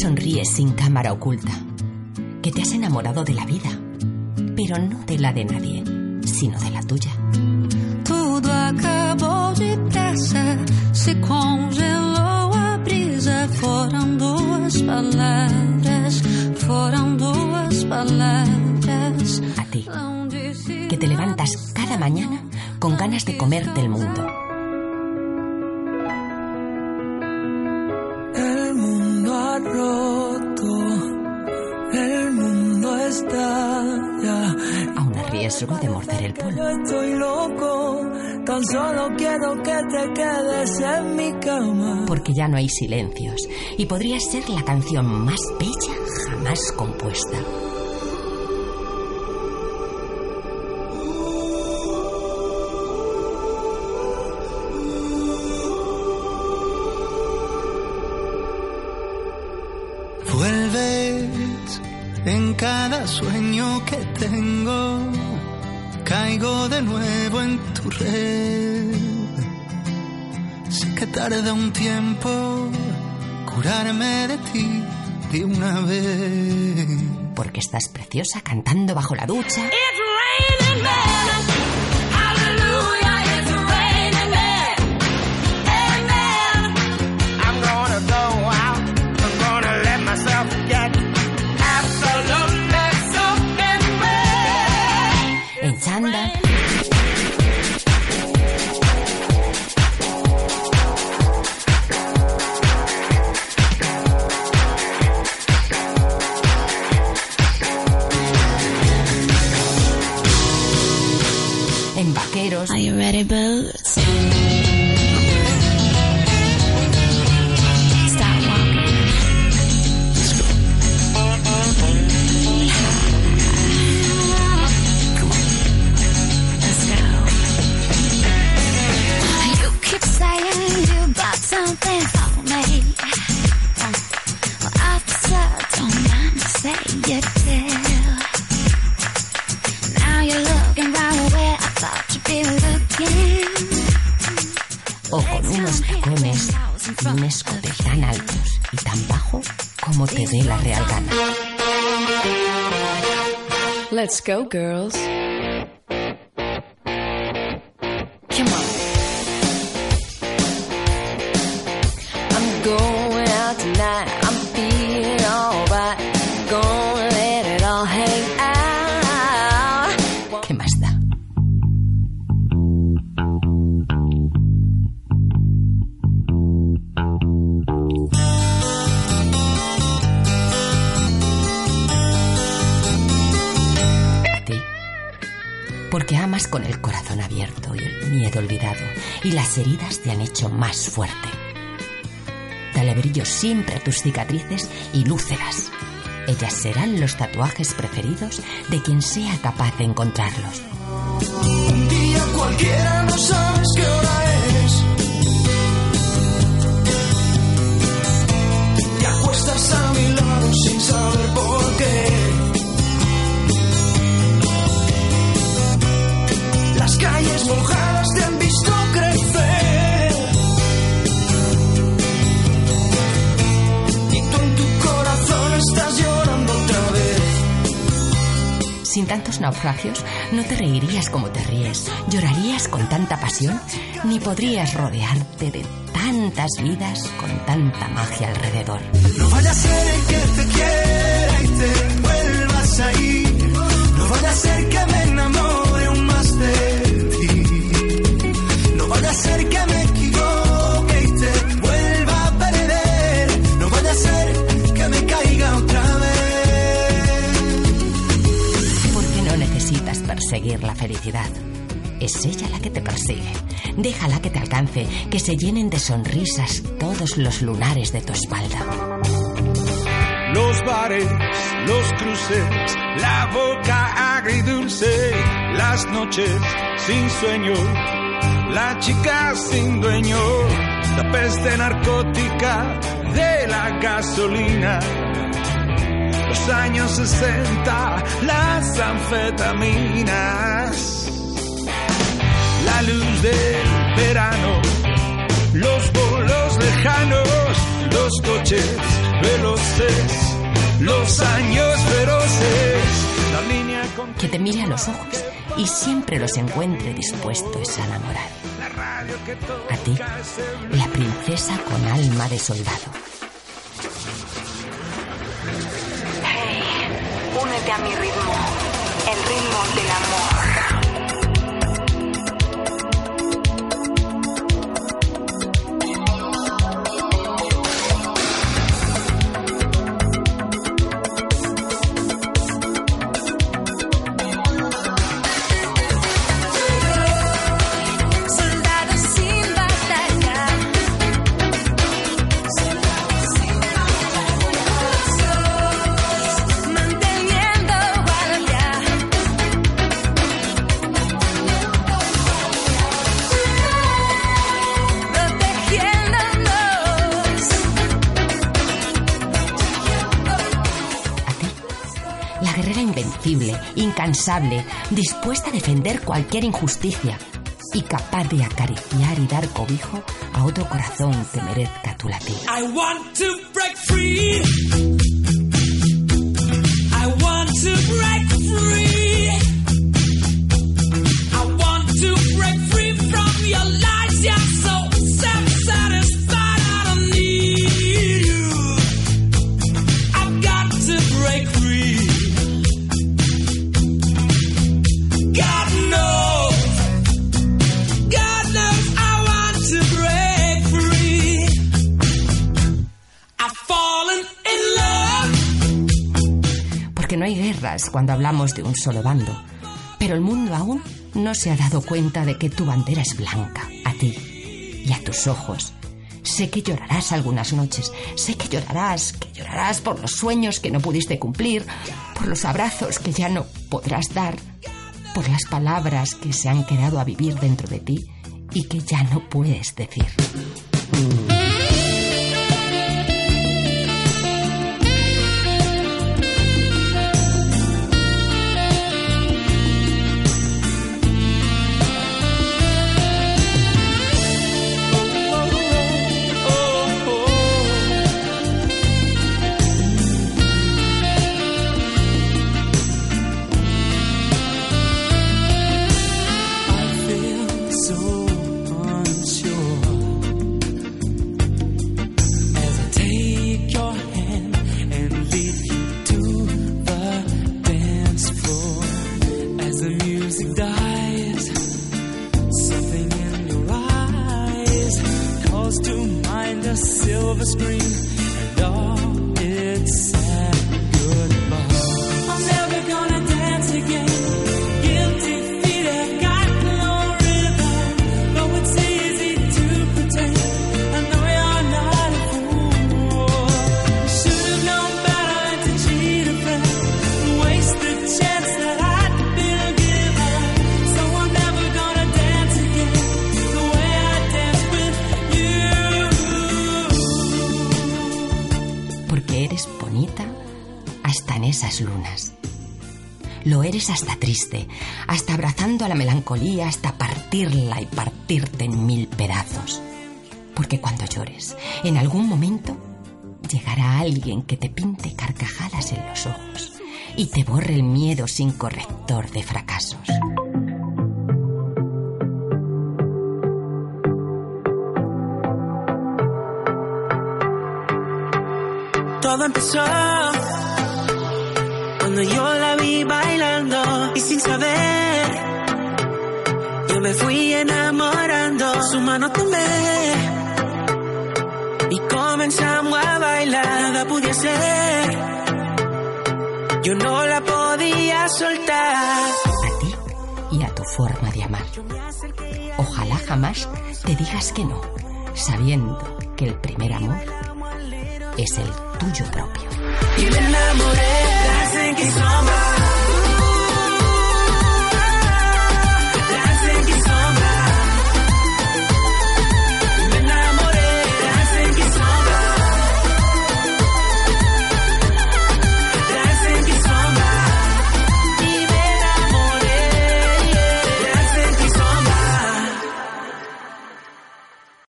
sonríes sin cámara oculta, que te has enamorado de la vida, pero no de la de nadie, sino de la tuya. Tudo depressa, se congelou a brisa. Foram duas palavras, foram duas palavras. A ti, que te levantas cada mañana con ganas de comerte el mundo. Riesgo de morder el polvo. Estoy loco, tan solo quiero que te quedes en mi cama. Porque ya no hay silencios y podría ser la canción más bella jamás compuesta. Vuelves en cada sueño que tengo, caigo de nuevo en tu red. Sé que tarda un tiempo curarme de ti de una vez. Porque estás preciosa cantando bajo la ducha. O con unos tacones y un escote tan altos y tan bajo como te dé la real gana. Let's go, girls. Porque amas con el corazón abierto y el miedo olvidado, y las heridas te han hecho más fuerte. Dale brillo siempre a tus cicatrices y lúcelas. Ellas serán los tatuajes preferidos de quien sea capaz de encontrarlos. Sin tantos naufragios, no te reirías como te ríes, llorarías con tanta pasión, ni podrías rodearte de tantas vidas con tanta magia alrededor. No vaya a ser que te la felicidad. Es ella la que te persigue. Déjala que te alcance que se llenen de sonrisas todos los lunares de tu espalda. Los bares, los cruces, la boca agridulce, las noches sin sueño, la chica sin dueño, la peste narcótica de la gasolina. Los años 60, las anfetaminas, la luz del verano, los bolos lejanos, los coches veloces, los años feroces, la línea con Que te mire a los ojos y siempre los encuentre dispuestos a enamorar. A ti, la princesa con alma de soldado. A mi ritmo, el ritmo del amor. Guerrera invencible, incansable, dispuesta a defender cualquier injusticia y capaz de acariciar y dar cobijo a otro corazón que merezca tu latir. I want to break free. Cuando hablamos de un solo bando. Pero el mundo aún no se ha dado cuenta de que tu bandera es blanca, a ti y a tus ojos. Sé que llorarás algunas noches, sé que llorarás, que llorarás por los sueños que no pudiste cumplir, por los abrazos que ya no podrás dar, por las palabras que se han quedado a vivir dentro de ti y que ya no puedes decir. To the dance floor. As the music dies something in your eyes calls to mind a silver screen and all Lo eres hasta triste, hasta abrazando a la melancolía, hasta partirla y partirte en mil pedazos. Porque cuando llores, en algún momento, llegará alguien que te pinte carcajadas en los ojos y te borre el miedo sin corrector de fracasos. Todo empezó cuando yo la y sin saber yo me fui enamorando. Su mano tomé y comenzamos a bailar. Nada podía ser, yo no la podía soltar. A ti y a tu forma de amar. Ojalá jamás te digas que no, sabiendo que el primer amor es el tuyo propio. Y me enamoré,